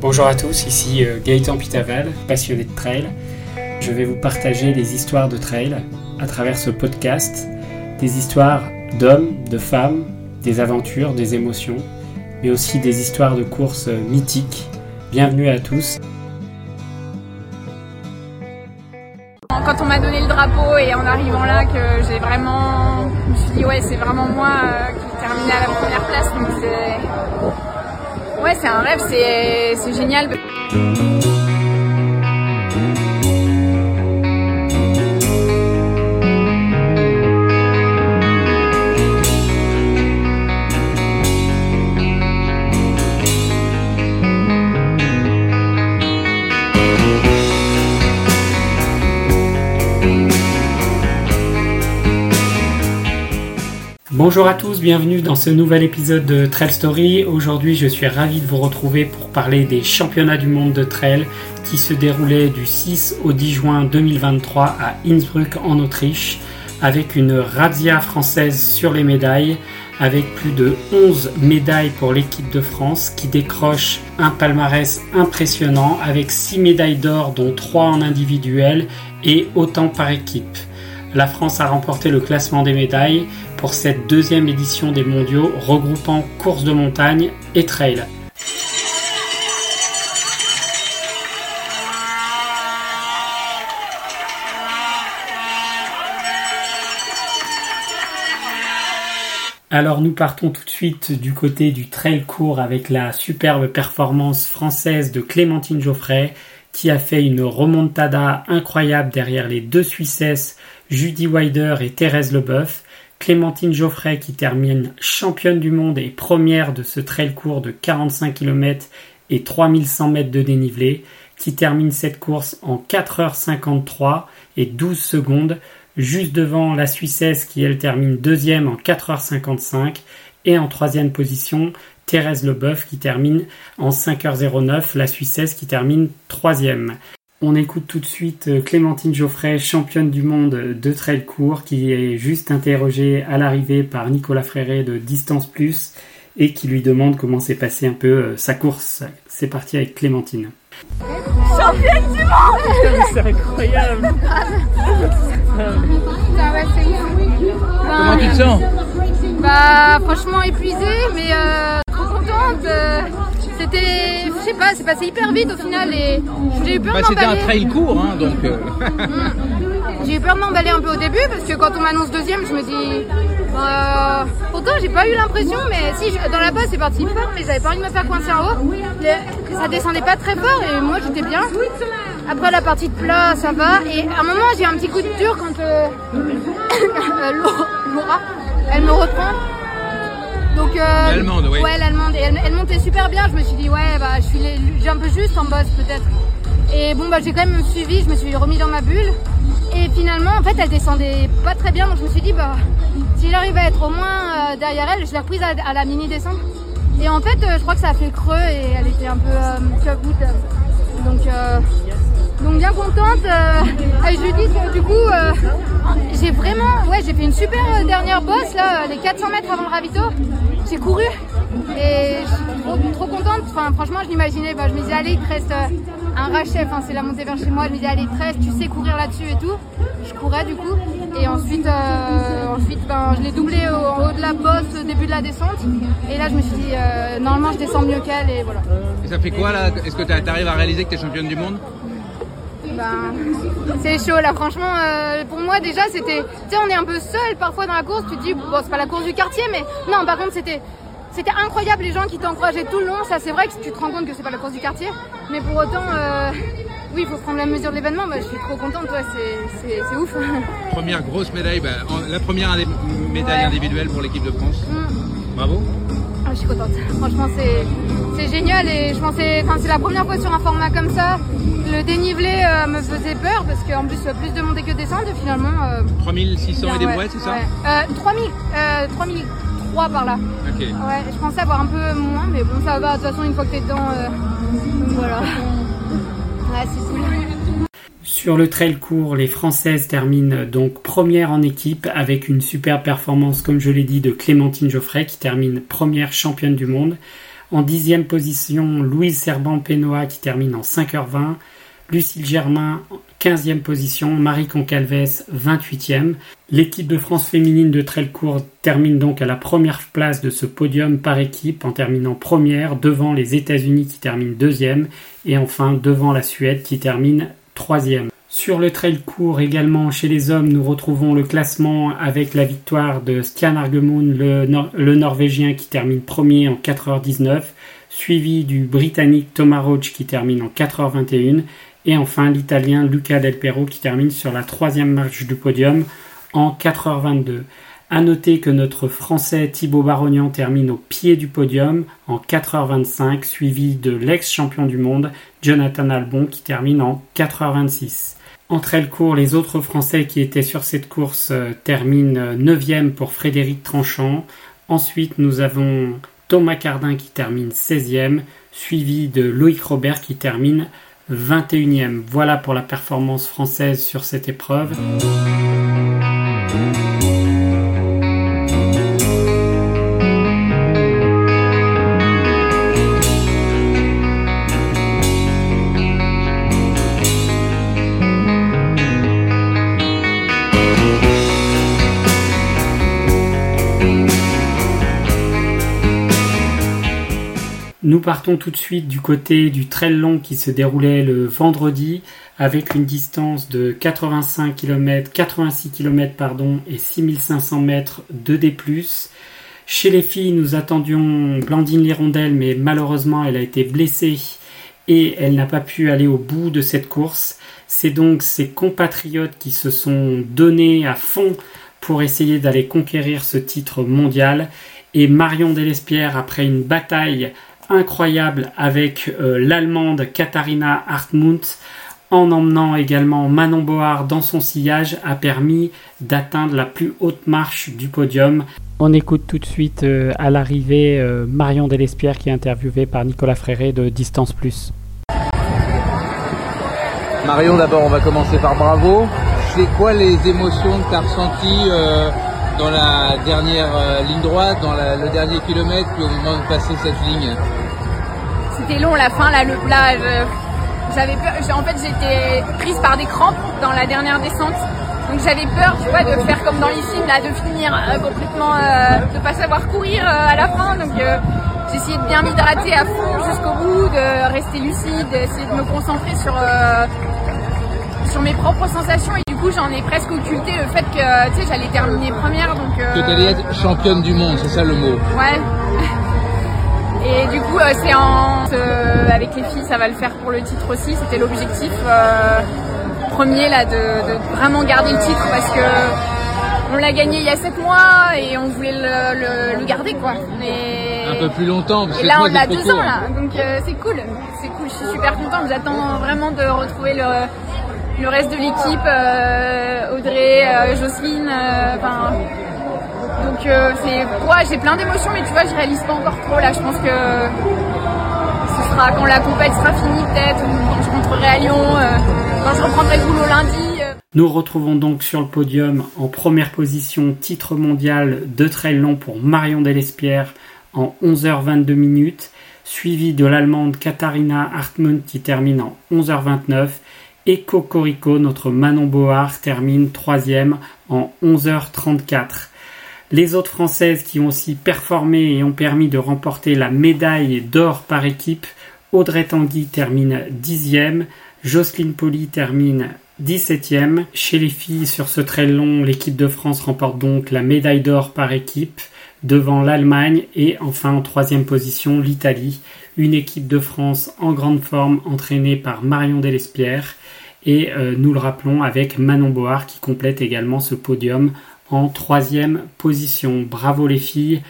Bonjour à tous, ici euh, Gaëtan Pitaval, passionné de trail. Je vais vous partager des histoires de trail à travers ce podcast, des histoires d'hommes, de femmes, des aventures, des émotions, mais aussi des histoires de courses euh, mythiques. Bienvenue à tous. Quand on m'a donné le drapeau et en arrivant là que j'ai vraiment, je me suis dit ouais c'est vraiment moi euh, qui terminais à la première place donc C'est un rêve, c'est génial. Bonjour à tous, bienvenue dans ce nouvel épisode de Trail Story. Aujourd'hui, je suis ravi de vous retrouver pour parler des championnats du monde de trail qui se déroulaient du 6 au 10 juin 2023 à Innsbruck en Autriche avec une razzia française sur les médailles avec plus de 11 médailles pour l'équipe de France qui décroche un palmarès impressionnant avec 6 médailles d'or dont 3 en individuel et autant par équipe. La France a remporté le classement des médailles pour cette deuxième édition des mondiaux regroupant course de montagne et trail. Alors nous partons tout de suite du côté du trail court avec la superbe performance française de Clémentine Geoffrey qui a fait une remontada incroyable derrière les deux Suissesses Judy Wider et Thérèse Leboeuf, Clémentine Geoffrey qui termine championne du monde et première de ce trail court de 45 km et 3100 mètres de dénivelé, qui termine cette course en 4h53 et 12 secondes, juste devant la Suissesse qui elle termine deuxième en 4h55 et en troisième position Thérèse Leboeuf qui termine en 5h09, la Suissesse qui termine troisième. On écoute tout de suite euh, Clémentine Geoffrey, championne du monde de trail court, qui est juste interrogée à l'arrivée par Nicolas Fréré de Distance Plus et qui lui demande comment s'est passée un peu euh, sa course. C'est parti avec Clémentine. Championne du monde C'est incroyable Comment tu te sens? Bah franchement épuisée mais euh, trop contente. C'était, je sais pas, c'est passé hyper vite au final et j'ai eu peur bah, C'était un trail court, hein, donc. Euh. Mm. J'ai eu peur de m'emballer un peu au début parce que quand on m'annonce deuxième, je me dis. Euh, pourtant, j'ai pas eu l'impression, mais si dans la base c'est parti fort, mais j'avais pas envie de me faire coincer en haut. Ça descendait pas très fort et moi j'étais bien. Après la partie de plat, ça va. Et à un moment, j'ai un petit coup de dur quand euh, Laura, elle me reprend. Donc, euh, l'allemande, oui. Ouais, l'allemande. Et elle, montait super bien. Je me suis dit, ouais, bah, je suis j'ai un peu juste en boss peut-être. Et bon, bah, j'ai quand même suivi. Je me suis remis dans ma bulle. Et finalement, en fait, elle descendait pas très bien. Donc, je me suis dit, bah, si j'arrive à être au moins euh, derrière elle, je l'ai reprise à, la mini descente. Et en fait, euh, je crois que ça a fait creux et elle était un peu euh, Donc, donc bien contente. lui dis que du coup, j'ai vraiment, ouais, j'ai fait une super dernière bosse là, les 400 mètres avant le ravito j'ai couru et je suis trop, contente. Enfin, franchement, je l'imaginais. Bah, je me disais, allez, il te reste euh, un rachef, hein, c'est la montée vers chez moi. Je me disais, allez, il te reste, tu sais courir là-dessus et tout. Je courais du coup. Et ensuite, euh, ensuite ben, je l'ai doublé en haut de la bosse au début de la descente. Et là, je me suis dit, euh, normalement, je descends mieux qu'elle et voilà. Et ça fait quoi là? Est-ce que tu arrives à réaliser que tu es championne du monde? Ben, c'est chaud là, franchement. pour moi, déjà, c'était. Tu sais, on est un peu seul parfois dans la course. Tu te dis, bon, c'est pas la course du quartier, mais non, par contre, c'était. C'était incroyable les gens qui t'encourageaient tout le long. Ça, c'est vrai que tu te rends compte que c'est pas la course du quartier, mais pour autant, oui, il faut prendre la mesure de l'événement. Bah, je suis trop contente, ouais, c'est ouf. Première grosse médaille, bah, la première médaille individuelle pour l'équipe de France. Mm. Bravo. Ah, je suis contente. Franchement, c'est génial et je pensais, enfin, c'est la première fois sur un format comme ça. Le dénivelé euh, me faisait peur parce qu'en plus, plus de montée que de descente et finalement. 3600 euh, et des brouettes, c'est ça euh, 3000, 3003 par là. Ok. Ouais, je pensais avoir un peu moins, mais bon, ça va. De toute façon, une fois que t'es dedans, euh, voilà. Ouais, c'est cool. Sur le trail court, les Françaises terminent donc première en équipe avec une super performance, comme je l'ai dit, de Clémentine Geoffrey qui termine première championne du monde. En dixième position, Louise Serban-Pénois qui termine en 5h20. Lucille Germain, 15e position. Marie Concalves, 28e. L'équipe de France féminine de Trelcourt termine donc à la première place de ce podium par équipe en terminant première devant les États-Unis qui terminent deuxième et enfin devant la Suède qui termine troisième. Sur le trail court également chez les hommes, nous retrouvons le classement avec la victoire de Stian Argemund, le, Norvégien qui termine premier en 4h19, suivi du Britannique Thomas Roach qui termine en 4h21, et enfin l'Italien Luca Del Perro qui termine sur la troisième marche du podium en 4h22. À noter que notre Français Thibaut Barognan termine au pied du podium en 4h25, suivi de l'ex-champion du monde Jonathan Albon qui termine en 4h26. Entre elles court, les autres Français qui étaient sur cette course euh, terminent 9e euh, pour Frédéric Tranchant. Ensuite, nous avons Thomas Cardin qui termine 16e, suivi de Loïc Robert qui termine 21e. Voilà pour la performance française sur cette épreuve. Nous partons tout de suite du côté du trail long qui se déroulait le vendredi avec une distance de 85 km, 86 km pardon et 6500 mètres de D+. Chez les filles, nous attendions Blandine Lirondelle mais malheureusement elle a été blessée et elle n'a pas pu aller au bout de cette course. C'est donc ses compatriotes qui se sont donnés à fond pour essayer d'aller conquérir ce titre mondial. Et Marion Delespierre, après une bataille incroyable avec euh, l'allemande Katharina Hartmut en emmenant également Manon Board dans son sillage a permis d'atteindre la plus haute marche du podium. On écoute tout de suite euh, à l'arrivée euh, Marion Delespierre qui est interviewée par Nicolas Fréré de Distance Plus. Marion, d'abord, on va commencer par bravo. C'est quoi les émotions que tu as ressenties dans la dernière ligne droite, dans le dernier kilomètre, puis au moment de passer cette ligne c'était long la fin, là, le plat. J'avais peur. En fait, j'étais prise par des crampes dans la dernière descente. Donc j'avais peur, tu vois, de faire comme dans les films, là, de finir euh, complètement, euh, de pas savoir courir euh, à la fin. Donc j'ai essayé de bien m'hydrater à fond jusqu'au bout, de rester lucide, d'essayer de me concentrer sur sur mes propres sensations coup j'en ai presque occulté le fait que tu sais j'allais terminer première donc que tu allais être championne du monde c'est ça le mot ouais et du coup, euh, c'est en euh, avec les filles, ça va le faire pour le titre aussi. C'était l'objectif euh, premier là de, vraiment garder le titre parce que on l'a gagné il y a 7 mois et on voulait le, garder quoi. un peu plus longtemps. et là, on a deux ans là, donc c'est cool. C'est cool. Je suis super contente. Nous attendons vraiment de retrouver le, reste de l'équipe, Audrey, Jocelyne. Enfin donc euh, c'est, j'ai plein d'émotions, mais tu vois, je réalise pas encore trop là. Je pense que ce sera quand la compète sera finie peut-être, ou quand je rentrerai à Lyon, euh, quand je reprendrai le boulot lundi. Euh. Nous retrouvons donc sur le podium en première position titre mondial de trail long pour Marion Delespierre en 11h22 minutes, suivi de l'allemande Katharina Hartmut qui termine en 11h29 et Cocorico, notre Manon Board, termine troisième en 11h34. Les autres Françaises qui ont aussi performé et ont permis de remporter la médaille d'or par équipe, Audrey Tanguy termine dixième, Jocelyne Poli termine 17e. Chez les filles, sur ce très long, l'équipe de France remporte donc la médaille d'or par équipe devant l'Allemagne et enfin en troisième position l'Italie, une équipe de France en grande forme entraînée par Marion Delespierre et euh, nous le rappelons avec Manon Board qui complète également ce podium en troisième position. Bravo les filles.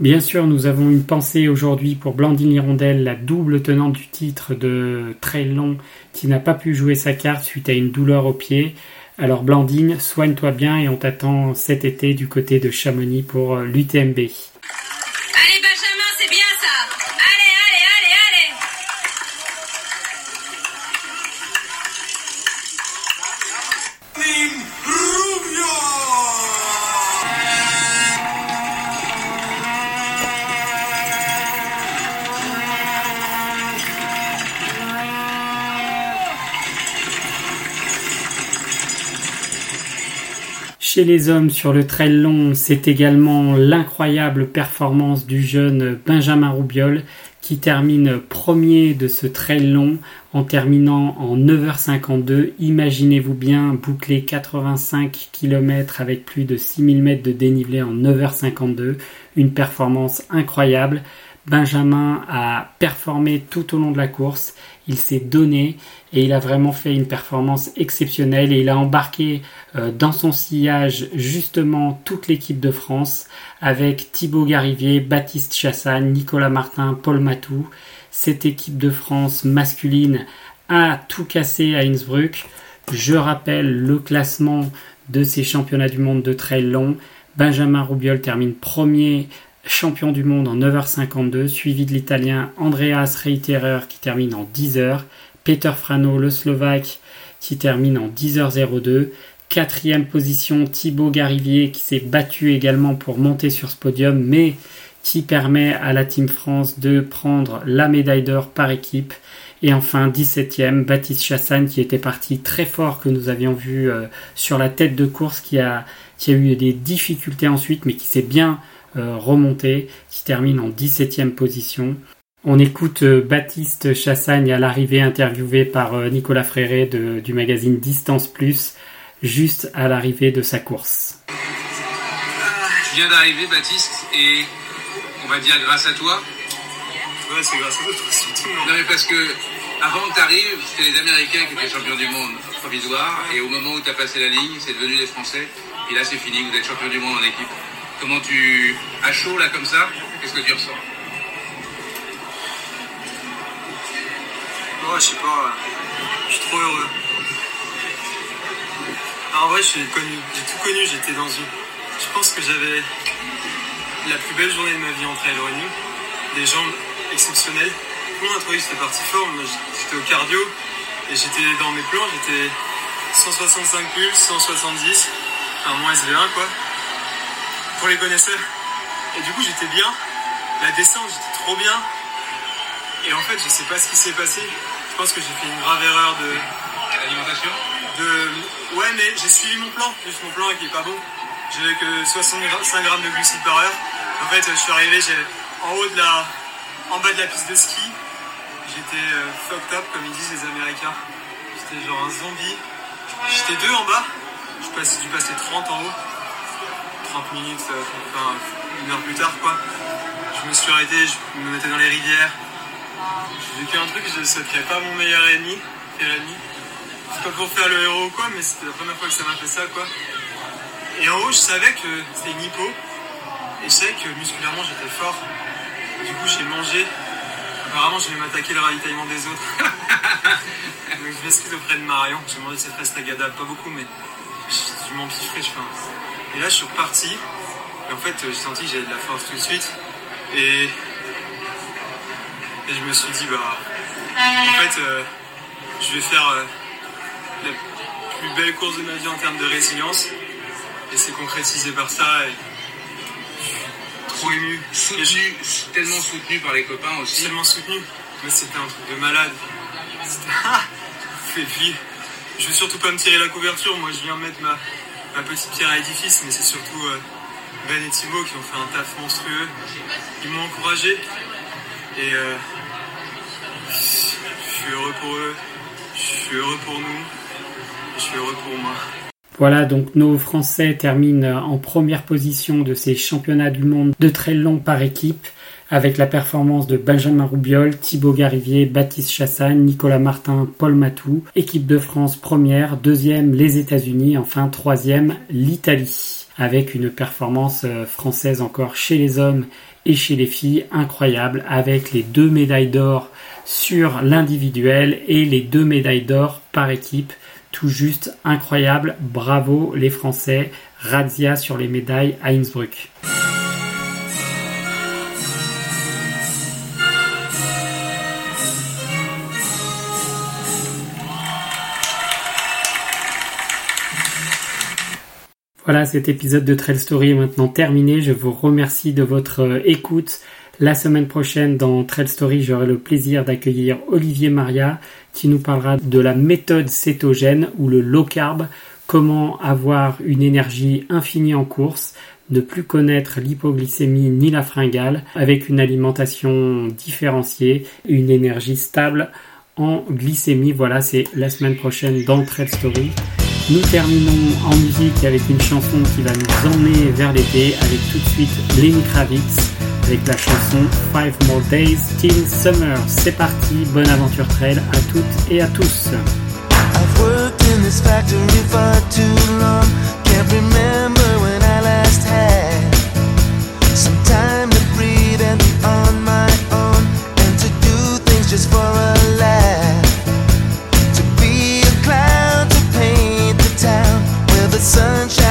Bien sûr, nous avons une pensée aujourd'hui pour Blandine Hirondelle, la double tenante du titre de trail long, qui n'a pas pu jouer sa carte suite à une douleur au pied. Alors Blandine, soigne-toi bien et on t'attend cet été du côté de Chamonix pour l'UTMB. Les hommes sur le trail long, c'est également l'incroyable performance du jeune Benjamin Roubiol qui termine premier de ce trail long en terminant en 9h52. Imaginez-vous bien boucler 85 km avec plus de 6000 mètres de dénivelé en 9h52. Une performance incroyable. Benjamin a performé tout au long de la course, il s'est donné et il a vraiment fait une performance exceptionnelle et il a embarqué euh, dans son sillage justement toute l'équipe de France avec Thibaut Garivier, Baptiste Chassagne, Nicolas Martin, Paul Matou. Cette équipe de France masculine a tout cassé à Innsbruck. Je rappelle le classement de ces championnats du monde de trail long. Benjamin Roubiol termine premier champion du monde en 9h52, suivi de l'italien Andreas Reiterer qui termine en 10h, Peter Frano, le slovaque, qui termine en 10h02, quatrième position Thibaut Garivier qui s'est battu également pour monter sur ce podium, mais qui permet à la Team France de prendre la médaille d'or par équipe. Et enfin, 17e, Baptiste Chassagne qui était parti très fort que nous avions vu euh, sur la tête de course qui a, qui a eu des difficultés ensuite mais qui s'est bien euh, remonté, qui termine en 17e position. On écoute euh, Baptiste Chassagne à l'arrivée interviewé par euh, Nicolas Fréré du magazine Distance Plus, juste à l'arrivée de sa course. Je viens d'arriver Baptiste et on va dire grâce à toi. Ouais, c'est grâce à toi, surtout. Non mais parce que avant que tu arrives, c'était les Américains qui étaient champions du monde provisoire et au moment où tu as passé la ligne, c'est devenu les Français. Et là c'est fini, vous êtes champion du monde en équipe. Comment tu as chaud là comme ça? Qu'est-ce que tu ressens? Ouais, je sais pas. Je suis trop heureux. Ah, en vrai, j'ai tout connu. J'étais dans une. Je pense que j'avais la plus belle journée de ma vie en trail revenu. Des jambes exceptionnelles. Tout le monde trouvé que j'étais parti fort. J'étais au cardio et j'étais dans mes plans. J'étais 165 pulses, 170, un moins SV1 quoi pour les connaisseurs. Et du coup, j'étais bien. La descente, j'étais trop bien. Et en fait, je sais pas ce qui s'est passé. Je pense que j'ai fait une grave erreur de. L'alimentation De. Ouais, mais j'ai suivi mon plan. Juste mon plan qui est pas bon. J'avais que 65 grammes de glucides par heure. En fait, je suis arrivé en haut de la. En bas de la piste de ski. J'étais euh, fucked up, comme ils disent les Américains. J'étais genre un zombie. J'étais deux en bas. Je suis passé 30 en haut. 30 minutes, euh, enfin une heure plus tard quoi. Je me suis arrêté, je me mettais dans les rivières. J'ai vécu un truc, je ne souhaiterais pas mon meilleur ennemi, ennemi. C'est pas pour faire le héros ou quoi, mais c'était la première fois que ça m'a fait ça quoi. Et en haut, je savais que c'était une hypo, et je savais que musculairement j'étais fort. Du coup, j'ai mangé. Apparemment, je vais m'attaquer le ravitaillement des autres. Donc, je m'excuse auprès de Marion. J'ai mangé cette restagada, pas beaucoup, mais je, m'en pifferais, je pense. Et là, je suis reparti. Et en fait, j'ai senti que j'avais de la force tout de suite. Et, et je me suis dit, bah, en fait, euh, je vais faire euh, la plus belle course de ma vie en termes de résilience. Et c'est concrétisé par ça. Et trop ému. Soutenu, tellement soutenu par les copains aussi. Tellement soutenu. Mais c'était un truc de malade. et puis, je vais surtout pas me tirer la couverture. Moi, je viens mettre ma, ma petite pierre à l'édifice, mais c'est surtout euh, Ben et Thibaut qui ont fait un taf monstrueux. Ils m'ont encouragé et euh, je suis heureux pour eux, je suis heureux pour nous, je suis heureux pour moi. Voilà, donc nos Français terminent en première position de ces championnats du monde de très long par équipe avec la performance de Benjamin Roubiol, Thibaut Garivier, Baptiste Chassagne, Nicolas Martin, Paul Matou. Équipe de France première, deuxième les États-Unis, enfin troisième l'Italie avec une performance euh, française encore chez les hommes et chez les filles, incroyable, avec les deux médailles d'or sur l'individuel et les deux médailles d'or par équipe. Tout juste incroyable. Bravo les Français. Razia sur les médailles à Innsbruck. Voilà, cet épisode de Trail Story est maintenant terminé. Je vous remercie de votre euh, écoute. La semaine prochaine, dans Trail Story, j'aurai le plaisir d'accueillir Olivier Maria qui nous parlera de la méthode cétogène ou le low carb, comment avoir une énergie infinie en course, ne plus connaître l'hypoglycémie ni la fringale, avec une alimentation différenciée, une énergie stable en glycémie. Voilà, c'est la semaine prochaine dans Trail Story. Nous terminons en musique avec une chanson qui va nous emmener vers l'été avec tout de suite Lenny Kravitz avec la chanson Five More Days Till Summer. C'est parti, bonne aventure trail à toutes et à tous. Just for a laugh. Sunshine